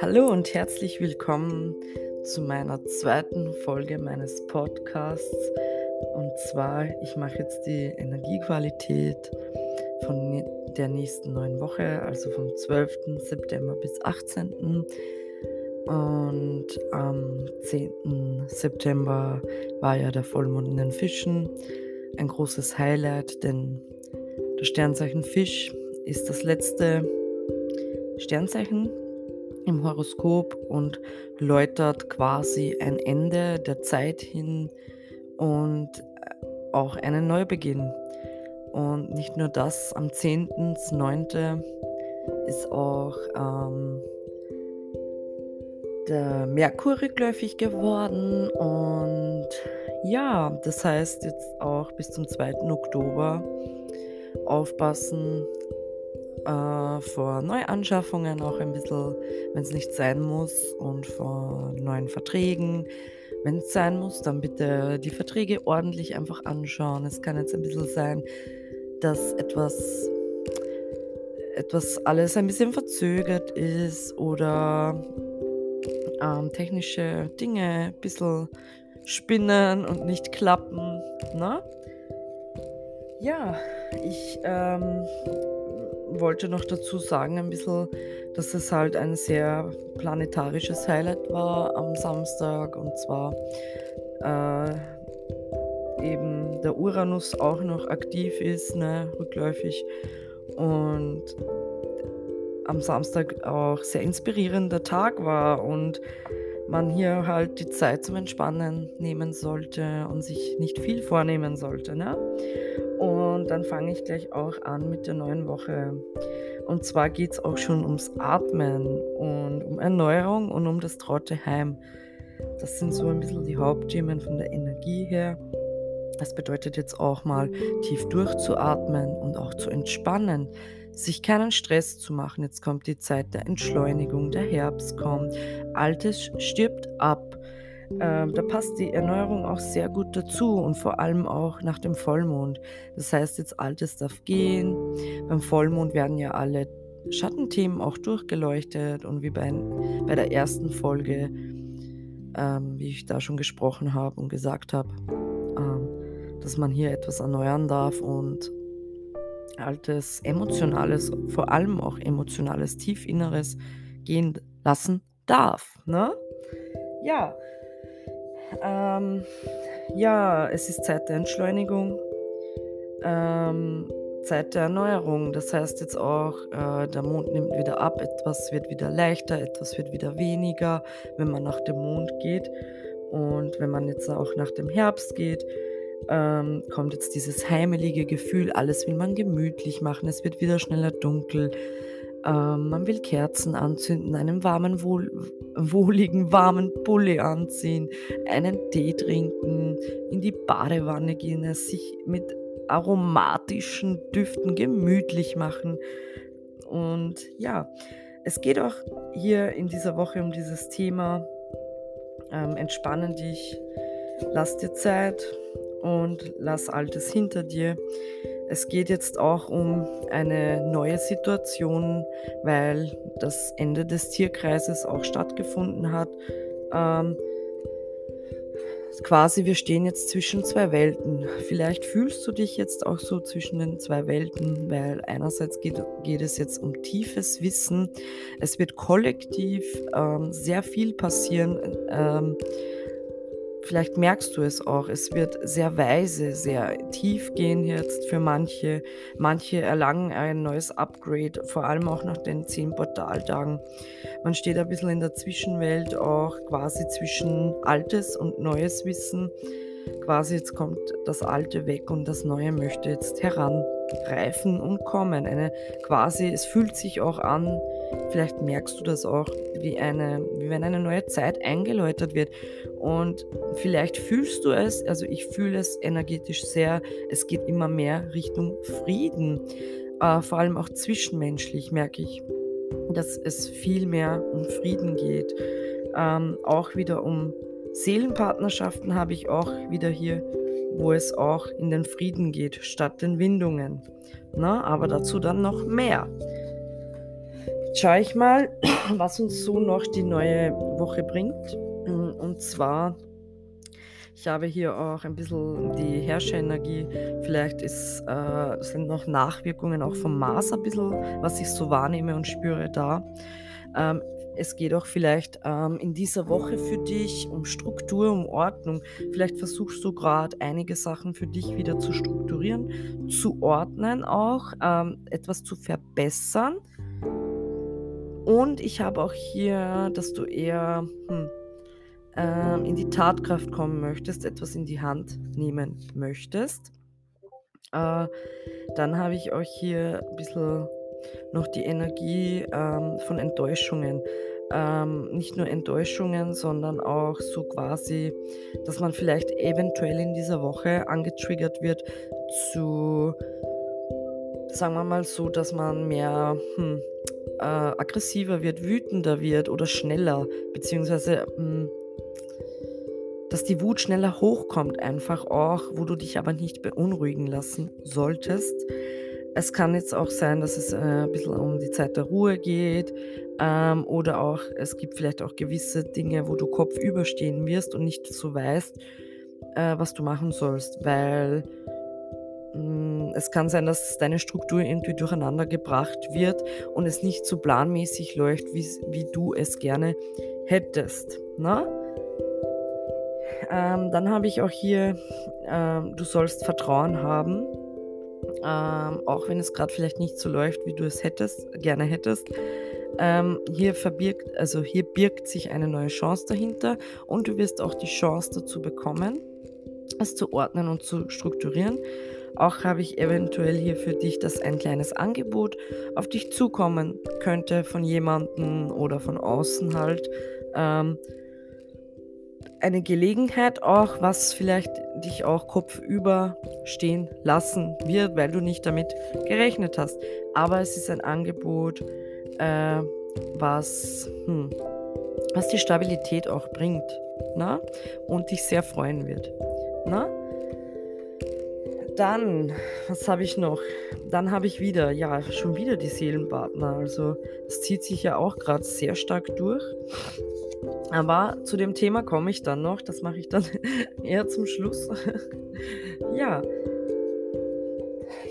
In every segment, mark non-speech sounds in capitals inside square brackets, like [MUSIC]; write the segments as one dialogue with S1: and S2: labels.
S1: Hallo und herzlich willkommen zu meiner zweiten Folge meines Podcasts. Und zwar, ich mache jetzt die Energiequalität von der nächsten neuen Woche, also vom 12. September bis 18. Und am 10. September war ja der Vollmond in den Fischen. Ein großes Highlight, denn das Sternzeichen Fisch ist das letzte Sternzeichen im Horoskop und läutert quasi ein Ende der Zeit hin und auch einen Neubeginn. Und nicht nur das, am 10.9. ist auch ähm, der Merkur rückläufig geworden und ja, das heißt jetzt auch bis zum 2. Oktober aufpassen, äh, vor Neuanschaffungen auch ein bisschen, wenn es nicht sein muss, und vor neuen Verträgen. Wenn es sein muss, dann bitte die Verträge ordentlich einfach anschauen. Es kann jetzt ein bisschen sein, dass etwas, etwas alles ein bisschen verzögert ist oder ähm, technische Dinge ein bisschen spinnen und nicht klappen. Ne? Ja, ich ähm, wollte noch dazu sagen, ein bisschen, dass es halt ein sehr planetarisches Highlight war am Samstag und zwar äh, eben der Uranus auch noch aktiv ist, ne, rückläufig und am Samstag auch sehr inspirierender Tag war und man hier halt die Zeit zum Entspannen nehmen sollte und sich nicht viel vornehmen sollte. Ne? Und dann fange ich gleich auch an mit der neuen Woche. Und zwar geht es auch schon ums Atmen und um Erneuerung und um das traute Heim. Das sind so ein bisschen die Hauptthemen von der Energie her. Das bedeutet jetzt auch mal tief durchzuatmen und auch zu entspannen sich keinen Stress zu machen. Jetzt kommt die Zeit der Entschleunigung, der Herbst kommt, Altes stirbt ab. Ähm, da passt die Erneuerung auch sehr gut dazu und vor allem auch nach dem Vollmond. Das heißt, jetzt Altes darf gehen. Beim Vollmond werden ja alle Schattenthemen auch durchgeleuchtet und wie bei, bei der ersten Folge, ähm, wie ich da schon gesprochen habe und gesagt habe, ähm, dass man hier etwas erneuern darf und altes, emotionales, vor allem auch emotionales, tiefinneres gehen lassen darf. Ne? Ja. Ähm, ja, es ist Zeit der Entschleunigung, ähm, Zeit der Erneuerung. Das heißt jetzt auch, äh, der Mond nimmt wieder ab, etwas wird wieder leichter, etwas wird wieder weniger, wenn man nach dem Mond geht. Und wenn man jetzt auch nach dem Herbst geht, ähm, kommt jetzt dieses heimelige Gefühl, alles will man gemütlich machen, es wird wieder schneller dunkel. Ähm, man will Kerzen anzünden, einen warmen, wohl, wohligen, warmen Pulli anziehen, einen Tee trinken, in die Badewanne gehen, sich mit aromatischen Düften gemütlich machen. Und ja, es geht auch hier in dieser Woche um dieses Thema. Ähm, entspannen dich, lass dir Zeit, und lass Altes hinter dir. Es geht jetzt auch um eine neue Situation, weil das Ende des Tierkreises auch stattgefunden hat. Ähm, quasi, wir stehen jetzt zwischen zwei Welten. Vielleicht fühlst du dich jetzt auch so zwischen den zwei Welten, weil einerseits geht, geht es jetzt um tiefes Wissen. Es wird kollektiv ähm, sehr viel passieren. Ähm, Vielleicht merkst du es auch, es wird sehr weise, sehr tief gehen jetzt für manche. Manche erlangen ein neues Upgrade, vor allem auch nach den zehn Portaltagen. Man steht ein bisschen in der Zwischenwelt, auch quasi zwischen altes und neues Wissen. Quasi jetzt kommt das Alte weg und das Neue möchte jetzt heranreifen und kommen. Eine quasi, es fühlt sich auch an, Vielleicht merkst du das auch, wie, eine, wie wenn eine neue Zeit eingeläutet wird. Und vielleicht fühlst du es, also ich fühle es energetisch sehr, es geht immer mehr Richtung Frieden. Äh, vor allem auch zwischenmenschlich merke ich, dass es viel mehr um Frieden geht. Ähm, auch wieder um Seelenpartnerschaften habe ich auch wieder hier wo es auch in den Frieden geht, statt den Windungen. Na, aber dazu dann noch mehr. Schau ich mal, [CLEARS THROAT] was uns so noch die neue Woche bringt. Und zwar, ich habe hier auch ein bisschen die Herrscherenergie. Vielleicht ist, äh, sind noch Nachwirkungen auch vom Mars ein bisschen, was ich so wahrnehme und spüre da. Ähm, es geht auch vielleicht ähm, in dieser Woche für dich um Struktur, um Ordnung. Vielleicht versuchst du gerade einige Sachen für dich wieder zu strukturieren, zu ordnen auch, ähm, etwas zu verbessern. Und ich habe auch hier, dass du eher hm, ähm, in die Tatkraft kommen möchtest, etwas in die Hand nehmen möchtest. Äh, dann habe ich auch hier ein bisschen noch die Energie ähm, von Enttäuschungen. Ähm, nicht nur Enttäuschungen, sondern auch so quasi, dass man vielleicht eventuell in dieser Woche angetriggert wird zu, sagen wir mal so, dass man mehr hm, äh, aggressiver wird, wütender wird oder schneller, beziehungsweise hm, dass die Wut schneller hochkommt, einfach auch, wo du dich aber nicht beunruhigen lassen solltest. Es kann jetzt auch sein, dass es äh, ein bisschen um die Zeit der Ruhe geht ähm, oder auch es gibt vielleicht auch gewisse Dinge, wo du kopfüber stehen wirst und nicht so weißt, äh, was du machen sollst, weil mh, es kann sein, dass deine Struktur irgendwie durcheinander gebracht wird und es nicht so planmäßig läuft, wie, wie du es gerne hättest. Na? Ne? Ähm, dann habe ich auch hier, ähm, du sollst Vertrauen haben ähm, auch wenn es gerade vielleicht nicht so läuft, wie du es hättest, gerne hättest. Ähm, hier verbirgt, also hier birgt sich eine neue Chance dahinter und du wirst auch die Chance dazu bekommen, es zu ordnen und zu strukturieren. Auch habe ich eventuell hier für dich, dass ein kleines Angebot auf dich zukommen könnte von jemandem oder von außen halt. Ähm, eine Gelegenheit auch, was vielleicht dich auch kopfüber stehen lassen wird, weil du nicht damit gerechnet hast. Aber es ist ein Angebot, äh, was, hm, was die Stabilität auch bringt na? und dich sehr freuen wird. Na? Dann, was habe ich noch? Dann habe ich wieder, ja, schon wieder die Seelenpartner. Also, es zieht sich ja auch gerade sehr stark durch. Aber zu dem Thema komme ich dann noch. Das mache ich dann [LAUGHS] eher zum Schluss. [LAUGHS] ja.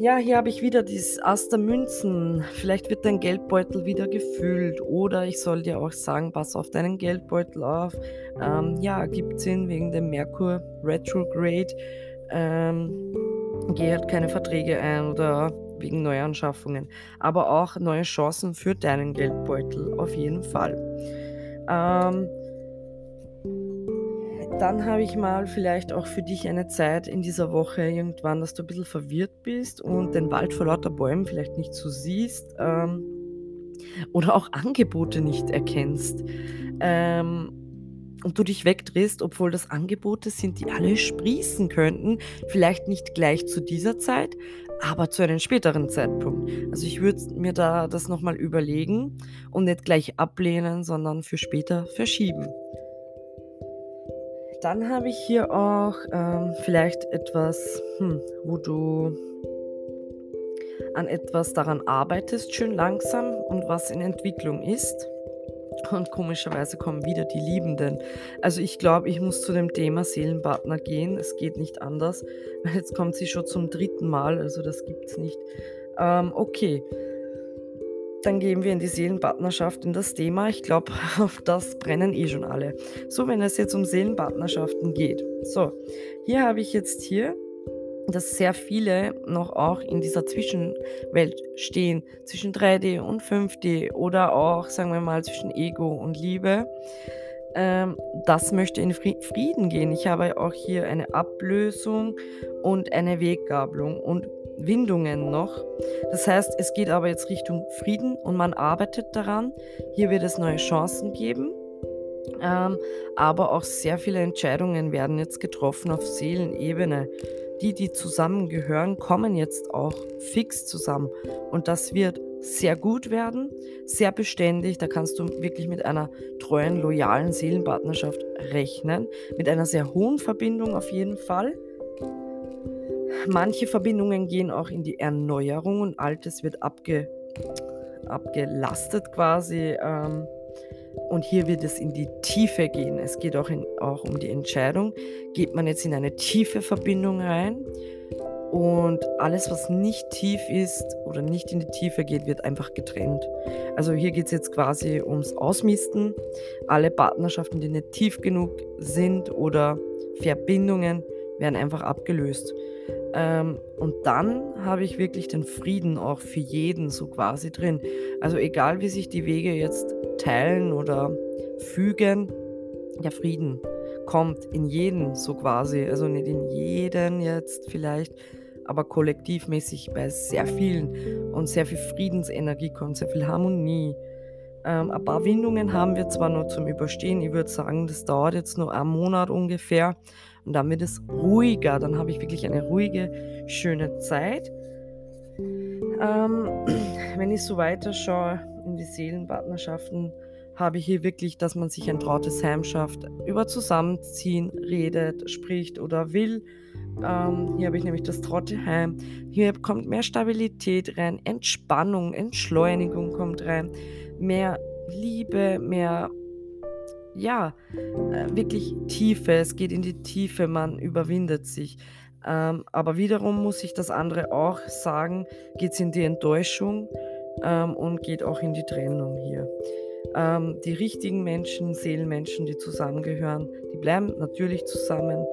S1: Ja, hier habe ich wieder dieses Ass der Münzen. Vielleicht wird dein Geldbeutel wieder gefüllt. Oder ich soll dir auch sagen, pass auf deinen Geldbeutel auf. Ähm, ja, gibt Sinn wegen dem Merkur Retrograde. Ähm, geh halt keine Verträge ein oder wegen Neuanschaffungen. Aber auch neue Chancen für deinen Geldbeutel, auf jeden Fall. Ähm, dann habe ich mal vielleicht auch für dich eine Zeit in dieser Woche irgendwann, dass du ein bisschen verwirrt bist und den Wald vor lauter Bäumen vielleicht nicht so siehst ähm, oder auch Angebote nicht erkennst. Ähm, und du dich wegdrehst, obwohl das Angebote sind, die alle sprießen könnten. Vielleicht nicht gleich zu dieser Zeit, aber zu einem späteren Zeitpunkt. Also ich würde mir da das nochmal überlegen und nicht gleich ablehnen, sondern für später verschieben. Dann habe ich hier auch ähm, vielleicht etwas, hm, wo du an etwas daran arbeitest, schön langsam und was in Entwicklung ist. Und komischerweise kommen wieder die Liebenden. Also ich glaube, ich muss zu dem Thema Seelenpartner gehen. Es geht nicht anders. [LAUGHS] Jetzt kommt sie schon zum dritten Mal, also das gibt es nicht. Ähm, okay. Dann gehen wir in die Seelenpartnerschaft, in das Thema. Ich glaube, [LAUGHS] auf das brennen eh schon alle. So, wenn es jetzt um Seelenpartnerschaften geht. So, hier habe ich jetzt hier, dass sehr viele noch auch in dieser Zwischenwelt stehen, zwischen 3D und 5D oder auch, sagen wir mal, zwischen Ego und Liebe. Ähm, das möchte in Frieden gehen. Ich habe auch hier eine Ablösung und eine Weggabelung. Und Windungen noch. Das heißt, es geht aber jetzt Richtung Frieden und man arbeitet daran. Hier wird es neue Chancen geben. Ähm, aber auch sehr viele Entscheidungen werden jetzt getroffen auf Seelenebene. Die, die zusammengehören, kommen jetzt auch fix zusammen. Und das wird sehr gut werden, sehr beständig. Da kannst du wirklich mit einer treuen, loyalen Seelenpartnerschaft rechnen. Mit einer sehr hohen Verbindung auf jeden Fall. Manche Verbindungen gehen auch in die Erneuerung und Altes wird abge, abgelastet quasi. Ähm, und hier wird es in die Tiefe gehen. Es geht auch, in, auch um die Entscheidung. Geht man jetzt in eine tiefe Verbindung rein und alles, was nicht tief ist oder nicht in die Tiefe geht, wird einfach getrennt. Also hier geht es jetzt quasi ums Ausmisten. Alle Partnerschaften, die nicht tief genug sind oder Verbindungen, werden einfach abgelöst. Ähm, und dann habe ich wirklich den Frieden auch für jeden so quasi drin. Also egal wie sich die Wege jetzt teilen oder fügen, der Frieden kommt in jeden so quasi. Also nicht in jeden jetzt vielleicht, aber kollektivmäßig bei sehr vielen und sehr viel Friedensenergie kommt, sehr viel Harmonie. Ähm, ein paar Windungen haben wir zwar noch zum Überstehen. Ich würde sagen, das dauert jetzt nur einen Monat ungefähr. Und dann wird es ruhiger. Dann habe ich wirklich eine ruhige, schöne Zeit. Ähm, [CLEARS THROAT] wenn ich so weiterschaue in die Seelenpartnerschaften, habe ich hier wirklich, dass man sich ein trautes Heim schafft, über Zusammenziehen redet, spricht oder will. Ähm, hier habe ich nämlich das Trotteheim. Hier kommt mehr Stabilität rein, Entspannung, Entschleunigung kommt rein, mehr Liebe, mehr, ja, äh, wirklich Tiefe. Es geht in die Tiefe, man überwindet sich. Ähm, aber wiederum muss ich das andere auch sagen, geht es in die Enttäuschung ähm, und geht auch in die Trennung hier. Ähm, die richtigen Menschen, Seelenmenschen, die zusammengehören, die bleiben natürlich zusammen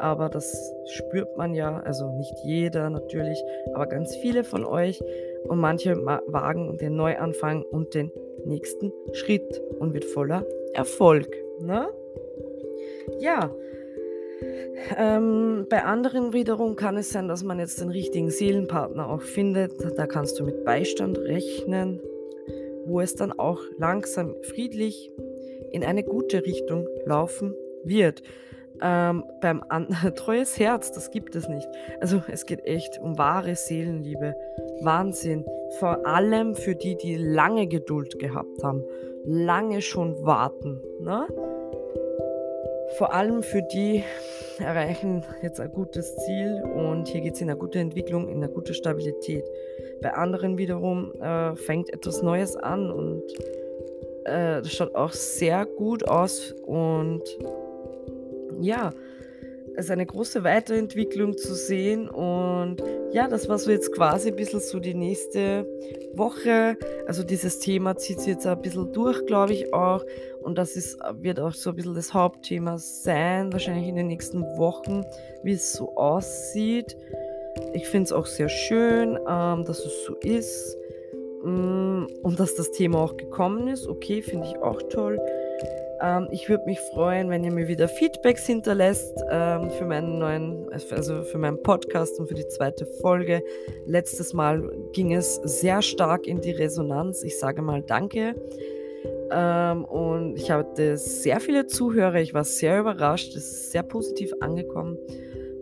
S1: aber das spürt man ja, also nicht jeder natürlich, aber ganz viele von euch und manche wagen den Neuanfang und den nächsten Schritt und wird voller Erfolg. Ne? Ja, ähm, bei anderen wiederum kann es sein, dass man jetzt den richtigen Seelenpartner auch findet. Da kannst du mit Beistand rechnen, wo es dann auch langsam friedlich in eine gute Richtung laufen wird. Ähm, beim An [LAUGHS] treues Herz, das gibt es nicht. Also es geht echt um wahre Seelenliebe. Wahnsinn. Vor allem für die, die lange Geduld gehabt haben. Lange schon warten. Ne? Vor allem für die erreichen jetzt ein gutes Ziel und hier geht es in eine gute Entwicklung, in eine gute Stabilität. Bei anderen wiederum äh, fängt etwas Neues an und äh, das schaut auch sehr gut aus und ja, es ist eine große Weiterentwicklung zu sehen. Und ja, das war so jetzt quasi ein bisschen so die nächste Woche. Also dieses Thema zieht sich jetzt ein bisschen durch, glaube ich auch. Und das ist, wird auch so ein bisschen das Hauptthema sein, wahrscheinlich in den nächsten Wochen, wie es so aussieht. Ich finde es auch sehr schön, ähm, dass es so ist. Mm, und dass das Thema auch gekommen ist. Okay, finde ich auch toll. Ähm, ich würde mich freuen, wenn ihr mir wieder Feedbacks hinterlässt ähm, für meinen neuen, also für meinen Podcast und für die zweite Folge. Letztes Mal ging es sehr stark in die Resonanz. Ich sage mal Danke. Ähm, und ich hatte sehr viele Zuhörer. Ich war sehr überrascht. Es ist sehr positiv angekommen.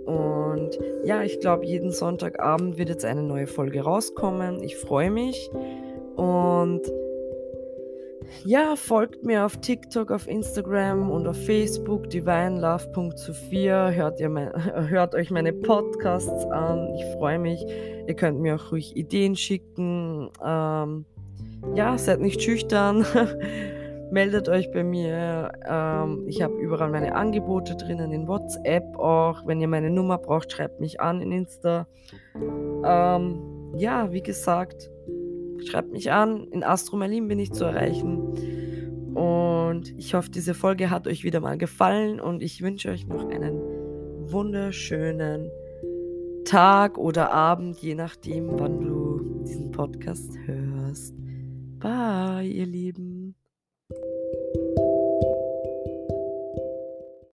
S1: Und ja, ich glaube, jeden Sonntagabend wird jetzt eine neue Folge rauskommen. Ich freue mich. Und ja, folgt mir auf TikTok, auf Instagram und auf Facebook, divinelove.sophia. Hört, [LAUGHS] hört euch meine Podcasts an. Ich freue mich. Ihr könnt mir auch ruhig Ideen schicken. Ähm, ja, seid nicht schüchtern. [LAUGHS] Meldet euch bei mir. Ähm, ich habe überall meine Angebote drinnen, in WhatsApp auch. Wenn ihr meine Nummer braucht, schreibt mich an in Insta. Ähm, ja, wie gesagt, Schreibt mich an. In Astro Merlin bin ich zu erreichen. Und ich hoffe, diese Folge hat euch wieder mal gefallen und ich wünsche euch noch einen wunderschönen Tag oder Abend, je nachdem, wann du diesen Podcast hörst. Bye, ihr Lieben.